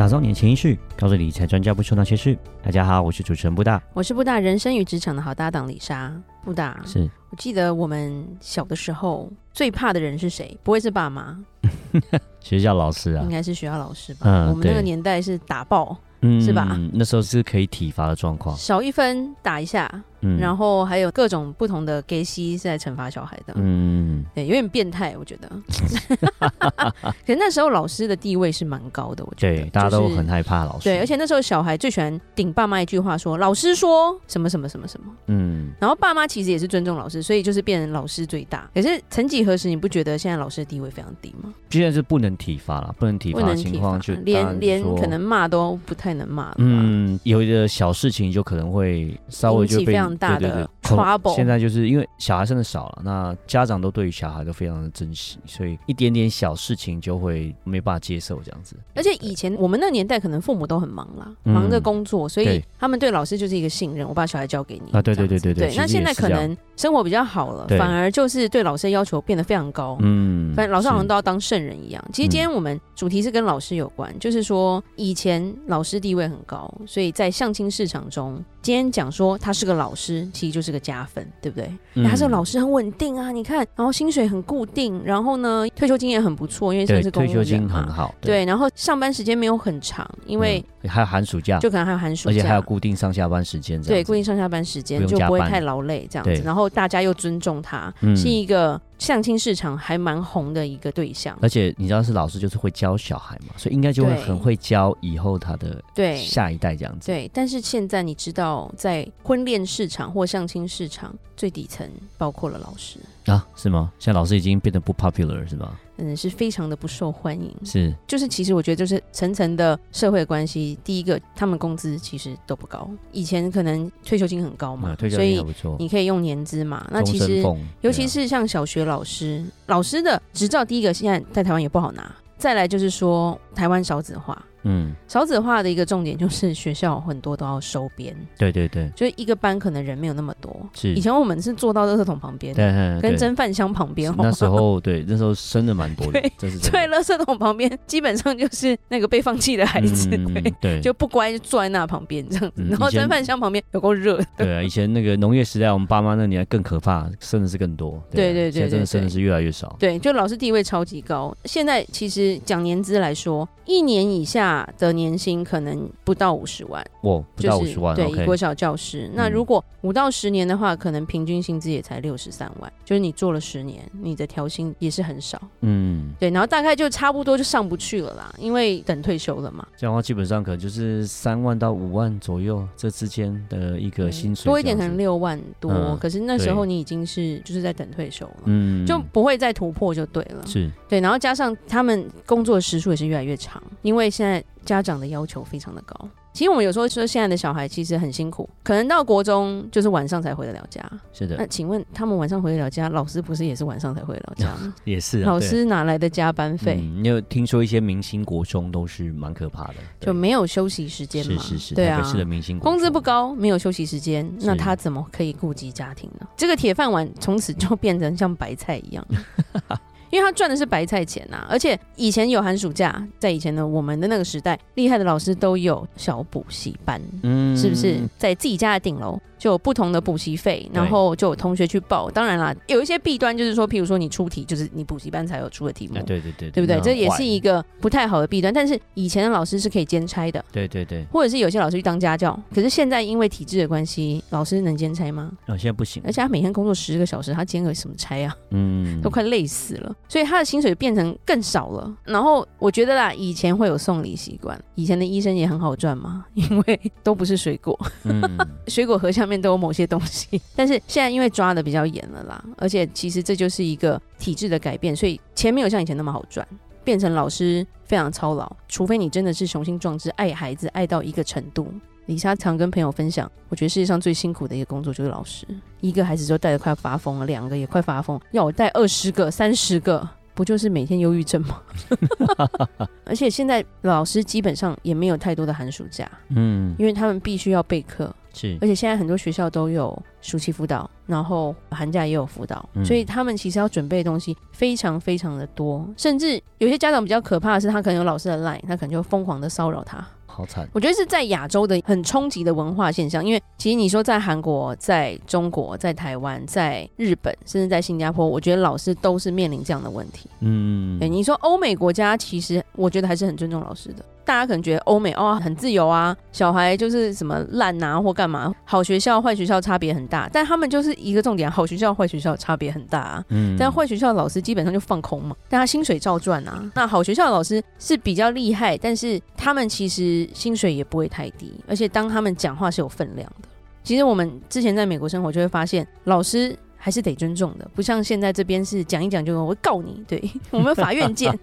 打造你的潜意识，告诉理财专家不说那些事。大家好，我是主持人布大，我是布大人生与职场的好搭档李莎。布大，是我记得我们小的时候最怕的人是谁？不会是爸妈？学校老师啊，应该是学校老师吧？嗯，我们那个年代是打爆。嗯，是吧？那时候是可以体罚的状况，少一分打一下，嗯，然后还有各种不同的给息是在惩罚小孩的，嗯，对，有点变态，我觉得。可是那时候老师的地位是蛮高的，我觉得，对，大家都很害怕老师，对，而且那时候小孩最喜欢顶爸妈一句话说，老师说什么什么什么什么，嗯，然后爸妈其实也是尊重老师，所以就是变成老师最大。可是曾几何时，你不觉得现在老师的地位非常低吗？现在是不能体罚了，不能体罚的情况就连连可能骂都不太能骂了。嗯，有一个小事情就可能会稍微就被常大的 trouble。现在就是因为小孩生的少了，那家长都对于小孩都非常的珍惜，所以一点点小事情就会没办法接受这样子。而且以前我们那年代可能父母都很忙啦，忙着工作，所以他们对老师就是一个信任，我把小孩交给你啊。对对对对对。对，那现在可能生活比较好了，反而就是对老师的要求变得非常高。嗯，反正老师好像都要当圣人一样。其实今天我们主题是跟老师有关，就是说以前老师地位很高，所以在相亲市场中，今天讲说他是个老师，其实就是个加分，对不对？嗯、他这个老师很稳定啊，你看，然后薪水很固定，然后呢，退休金也很不错，因为算是公务员，退休金很好，对，对，然后上班时间没有很长，因为、嗯、还有寒暑假，就可能还有寒暑假，而且还有固定上下班时间，对，固定上下班时间就不会太劳累这样子，然后大家又尊重他，嗯、是一个。相亲市场还蛮红的一个对象，而且你知道是老师就是会教小孩嘛，所以应该就会很会教以后他的对。下一代这样子。对，但是现在你知道，在婚恋市场或相亲市场最底层包括了老师啊？是吗？现在老师已经变得不 popular 是吧？嗯，是非常的不受欢迎。是，就是其实我觉得就是层层的社会关系。第一个，他们工资其实都不高。以前可能退休金很高嘛，退休金还不错，所以你可以用年资嘛。那其实，尤其是像小学老师，老师的执照，第一个现在在台湾也不好拿。再来就是说，台湾少子化。嗯，少子化的一个重点就是学校很多都要收编，对对对，就是一个班可能人没有那么多。是以前我们是坐到垃圾桶旁边，对，跟蒸饭箱旁边。那时候对，那时候生的蛮多的，对，坐在垃圾桶旁边，基本上就是那个被放弃的孩子，对，就不乖就坐在那旁边这样子。然后蒸饭箱旁边有够热。对啊，以前那个农业时代，我们爸妈那年更可怕，生的是更多。对对对，现在真的生的是越来越少。对，就老师地位超级高。现在其实讲年资来说，一年以下的年薪。可能不到五十万，哦，不到五十万，对，一国小教师。那如果五到十年的话，可能平均薪资也才六十三万，就是你做了十年，你的调薪也是很少，嗯，对，然后大概就差不多就上不去了啦，因为等退休了嘛。这样的话，基本上可能就是三万到五万左右这之间的一个薪水，多一点可能六万多，可是那时候你已经是就是在等退休了，嗯，就不会再突破就对了，是。对，然后加上他们工作时数也是越来越长，因为现在。家长的要求非常的高。其实我们有时候说，现在的小孩其实很辛苦，可能到国中就是晚上才回得了家。是的。那请问他们晚上回得了家，老师不是也是晚上才回得了家吗？也是。老师哪来的加班费？你有听说一些明星国中都是蛮可怕的，就没有休息时间嘛？是是是。对啊。是的，明星工资不高，没有休息时间，那他怎么可以顾及家庭呢？这个铁饭碗从此就变成像白菜一样。因为他赚的是白菜钱呐、啊，而且以前有寒暑假，在以前的我们的那个时代，厉害的老师都有小补习班，嗯，是不是在自己家的顶楼？就有不同的补习费，然后就有同学去报。当然啦，有一些弊端，就是说，譬如说你出题，就是你补习班才有出的题目。对对对，对不对？这也是一个不太好的弊端。但是以前的老师是可以兼差的。对对对。或者是有些老师去当家教，可是现在因为体制的关系，老师能兼差吗？哦，现在不行。而且他每天工作十个小时，他兼个什么差啊？嗯，都快累死了。所以他的薪水变成更少了。然后我觉得啦，以前会有送礼习惯，以前的医生也很好赚嘛，因为都不是水果，嗯、水果盒下面面都有某些东西。但是现在因为抓的比较严了啦，而且其实这就是一个体制的改变，所以钱没有像以前那么好赚，变成老师非常操劳，除非你真的是雄心壮志，爱孩子爱到一个程度。李莎常跟朋友分享，我觉得世界上最辛苦的一个工作就是老师，一个孩子就带的快发疯了，两个也快发疯，要我带二十个、三十个，不就是每天忧郁症吗？而且现在老师基本上也没有太多的寒暑假，嗯，因为他们必须要备课。是，而且现在很多学校都有暑期辅导，然后寒假也有辅导，嗯、所以他们其实要准备的东西非常非常的多，甚至有些家长比较可怕的是，他可能有老师的 line，他可能就疯狂的骚扰他。好惨！我觉得是在亚洲的很冲击的文化现象，因为其实你说在韩国、在中国、在台湾、在日本，甚至在新加坡，我觉得老师都是面临这样的问题。嗯，对，你说欧美国家，其实我觉得还是很尊重老师的。大家可能觉得欧美哦很自由啊，小孩就是什么烂啊或干嘛，好学校坏学校差别很大，但他们就是一个重点，好学校坏学校差别很大啊。嗯，但坏学校的老师基本上就放空嘛，但他薪水照赚啊。那好学校的老师是比较厉害，但是他们其实薪水也不会太低，而且当他们讲话是有分量的。其实我们之前在美国生活就会发现，老师。还是得尊重的，不像现在这边是讲一讲就我会告你，对，我们法院见。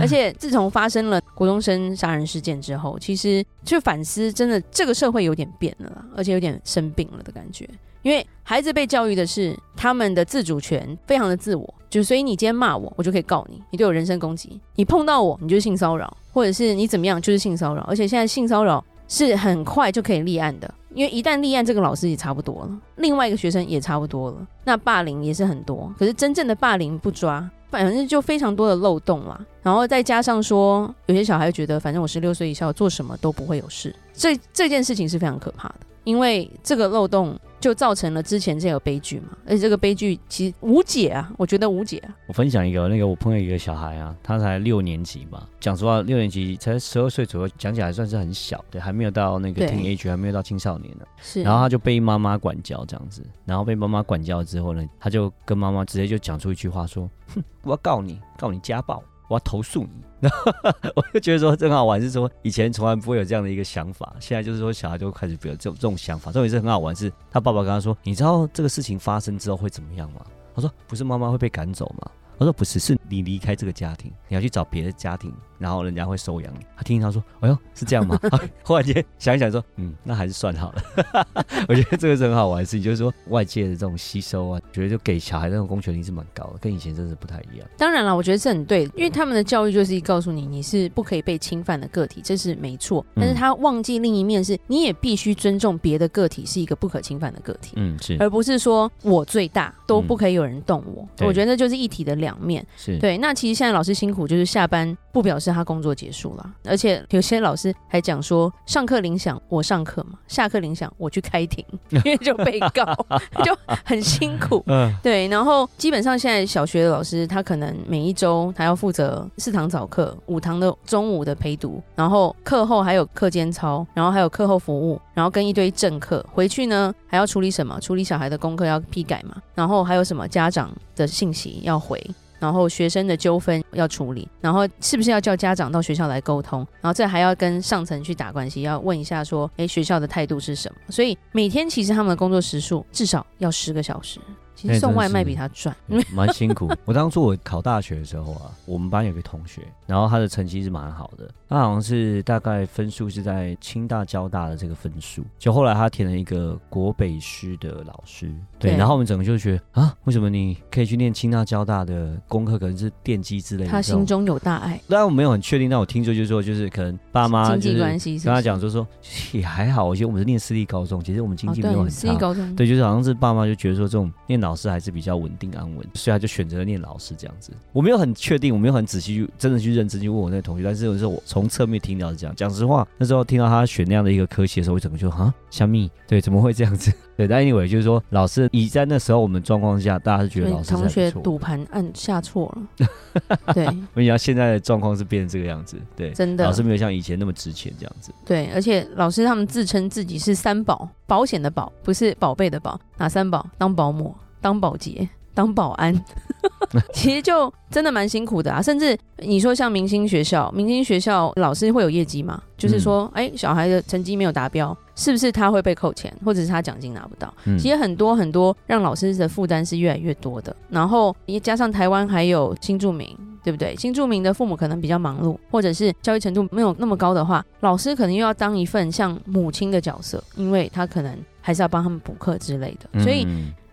而且自从发生了国中生杀人事件之后，其实就反思，真的这个社会有点变了，而且有点生病了的感觉。因为孩子被教育的是他们的自主权非常的自我，就所以你今天骂我，我就可以告你，你对我人身攻击，你碰到我，你就是性骚扰，或者是你怎么样就是性骚扰，而且现在性骚扰是很快就可以立案的。因为一旦立案，这个老师也差不多了，另外一个学生也差不多了，那霸凌也是很多。可是真正的霸凌不抓，反正就非常多的漏洞啦。然后再加上说，有些小孩觉得，反正我十六岁以下做什么都不会有事，这这件事情是非常可怕的。因为这个漏洞。就造成了之前这个悲剧嘛，而且这个悲剧其实无解啊，我觉得无解啊。我分享一个，那个我朋友一个小孩啊，他才六年级吧，讲实话，六年级才十二岁左右，讲起来算是很小，对，还没有到那个 teenage，还没有到青少年呢。是，然后他就被妈妈管教这样子，然后被妈妈管教之后呢，他就跟妈妈直接就讲出一句话说：“哼，我要告你，告你家暴。”我要投诉你，然 后我就觉得说真好玩，是说以前从来不会有这样的一个想法，现在就是说小孩就开始有这种这种想法。这种也是很好玩，是他爸爸跟他说：“你知道这个事情发生之后会怎么样吗？”他说：“不是妈妈会被赶走吗？”他说：“不是，是你离开这个家庭，你要去找别的家庭。”然后人家会收养你。他听他说：“哎呦，是这样吗？” 忽然间想一想说：“嗯，那还是算好了。”我觉得这个是很好玩的事情，就是说外界的这种吸收啊，觉得就给小孩那种公权力是蛮高的，跟以前真是不太一样。当然了，我觉得是很对，因为他们的教育就是告诉你，你是不可以被侵犯的个体，这是没错。但是他忘记另一面是，你也必须尊重别的个体是一个不可侵犯的个体。嗯，是，而不是说我最大都不可以有人动我。嗯、我觉得这就是一体的两面。是对。那其实现在老师辛苦，就是下班不表示他工作结束了。而且有些老师还讲说，上课铃响我上课嘛，下课铃响我去开庭，因为就被告 就很辛苦。嗯，对。然后基本上现在小学的老师，他可能每一周他要负责四堂早课、五堂的中午的陪读，然后课后还有课间操，然后还有课后服务，然后跟一堆政课回去呢，还要处理什么？处理小孩的功课要批改嘛，然后还有什么家长的信息要回。然后学生的纠纷要处理，然后是不是要叫家长到学校来沟通？然后这还要跟上层去打关系，要问一下说，诶，学校的态度是什么？所以每天其实他们的工作时数至少要十个小时。其实送外卖比他赚，蛮、欸、辛苦。我当初我考大学的时候啊，我们班有个同学，然后他的成绩是蛮好的，他好像是大概分数是在清大、交大的这个分数。就后来他填了一个国北师的老师，对，对然后我们整个就觉得啊，为什么你可以去念清大、交大的功课可能是电机之类的？他心中有大爱。当然我没有很确定，但我听说就是说，就是可能爸妈经济关系跟他讲，就说也还好。我觉得我们是念私立高中，其实我们经济没有很差。哦、私立高中对，就是好像是爸妈就觉得说这种念。老师还是比较稳定安稳，所以他就选择了念老师这样子。我没有很确定，我没有很仔细去真的去认真去问我那个同学，但是有时候我从侧面听到是这样。讲实话，那时候听到他选那样的一个科系的时候，我整个就啊，小蜜，对，怎么会这样子？对，但 anyway 就是说，老师以在那时候我们状况下，大家是觉得老师同学赌盘按下错了。对，我讲现在的状况是变成这个样子，对，真的老师没有像以前那么值钱这样子。对，而且老师他们自称自己是三宝，保险的保，不是宝贝的宝，哪三宝？当保姆。当保洁、当保安，其实就真的蛮辛苦的啊。甚至你说像明星学校，明星学校老师会有业绩吗？就是说，哎、嗯，小孩的成绩没有达标，是不是他会被扣钱，或者是他奖金拿不到？嗯、其实很多很多让老师的负担是越来越多的。然后也加上台湾还有新住民，对不对？新住民的父母可能比较忙碌，或者是教育程度没有那么高的话，老师可能又要当一份像母亲的角色，因为他可能还是要帮他们补课之类的。所以。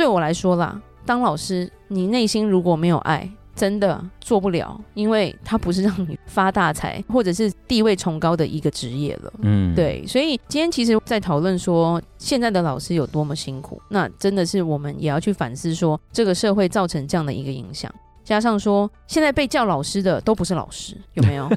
对我来说啦，当老师，你内心如果没有爱，真的做不了，因为他不是让你发大财或者是地位崇高的一个职业了。嗯，对，所以今天其实，在讨论说现在的老师有多么辛苦，那真的是我们也要去反思说，这个社会造成这样的一个影响。加上说，现在被叫老师的都不是老师，有没有？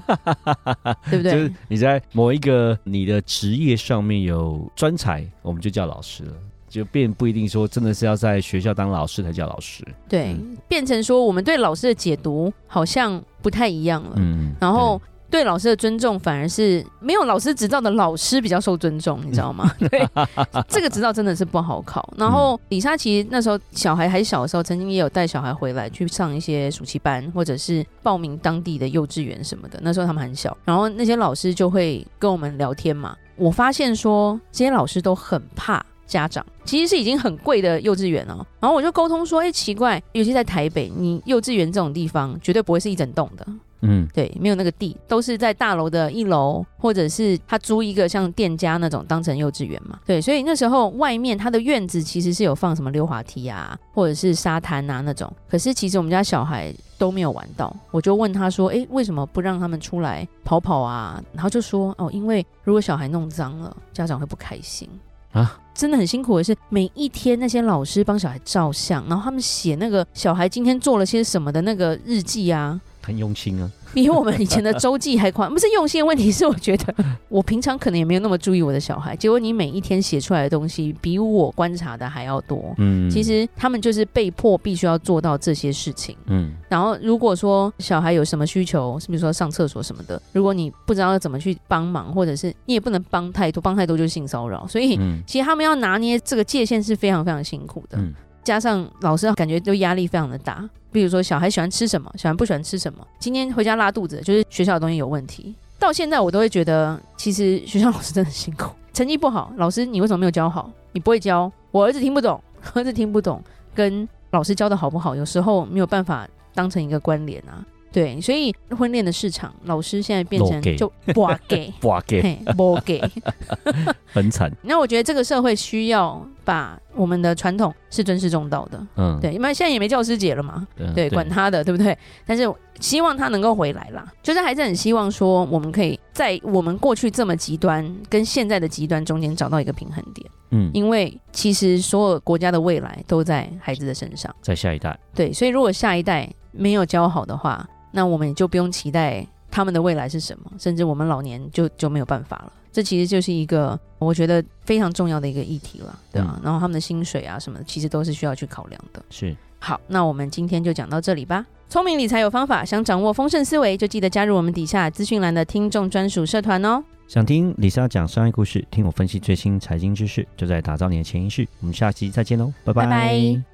对不对？就是你在某一个你的职业上面有专才，我们就叫老师了，就变不一定说真的是要在学校当老师才叫老师。对，嗯、变成说我们对老师的解读好像不太一样了。嗯，然后。对老师的尊重，反而是没有老师执照的老师比较受尊重，你知道吗？对，这个执照真的是不好考。然后李莎其实那时候小孩还小的时候，曾经也有带小孩回来去上一些暑期班，或者是报名当地的幼稚园什么的。那时候他们很小，然后那些老师就会跟我们聊天嘛。我发现说这些老师都很怕家长，其实是已经很贵的幼稚园哦。然后我就沟通说，哎，奇怪，尤其在台北，你幼稚园这种地方绝对不会是一整栋的。嗯，对，没有那个地，都是在大楼的一楼，或者是他租一个像店家那种当成幼稚园嘛。对，所以那时候外面他的院子其实是有放什么溜滑梯啊，或者是沙滩啊那种。可是其实我们家小孩都没有玩到，我就问他说：“诶，为什么不让他们出来跑跑啊？”然后就说：“哦，因为如果小孩弄脏了，家长会不开心啊。”真的很辛苦的是，每一天那些老师帮小孩照相，然后他们写那个小孩今天做了些什么的那个日记啊。很用心啊，比我们以前的周记还宽。不是用心的问题，是我觉得 我平常可能也没有那么注意我的小孩，结果你每一天写出来的东西比我观察的还要多。嗯，其实他们就是被迫必须要做到这些事情。嗯，然后如果说小孩有什么需求，是比如说上厕所什么的，如果你不知道要怎么去帮忙，或者是你也不能帮太多，帮太多就是性骚扰。所以，其实他们要拿捏这个界限是非常非常辛苦的。嗯，加上老师感觉都压力非常的大。比如说，小孩喜欢吃什么，小孩不喜欢吃什么。今天回家拉肚子，就是学校的东西有问题。到现在我都会觉得，其实学校老师真的很辛苦。成绩不好，老师你为什么没有教好？你不会教，我儿子听不懂，儿子听不懂，跟老师教的好不好，有时候没有办法当成一个关联啊。对，所以婚恋的市场，老师现在变成就不给，不给，不给，很惨。那我觉得这个社会需要把我们的传统是尊师重道的，嗯，对，因为现在也没教师节了嘛，对，管他的，对不对？但是希望他能够回来啦，就是还是很希望说，我们可以在我们过去这么极端跟现在的极端中间找到一个平衡点，嗯，因为其实所有国家的未来都在孩子的身上，在下一代，对，所以如果下一代没有教好的话，那我们也就不用期待他们的未来是什么，甚至我们老年就就没有办法了。这其实就是一个我觉得非常重要的一个议题了，对吧？嗯、然后他们的薪水啊什么的，其实都是需要去考量的。是。好，那我们今天就讲到这里吧。聪明理财有方法，想掌握丰盛思维，就记得加入我们底下资讯栏的听众专属社团哦。想听李莎讲商业故事，听我分析最新财经知识，就在打造你的潜意识。我们下期再见喽，拜拜。拜拜。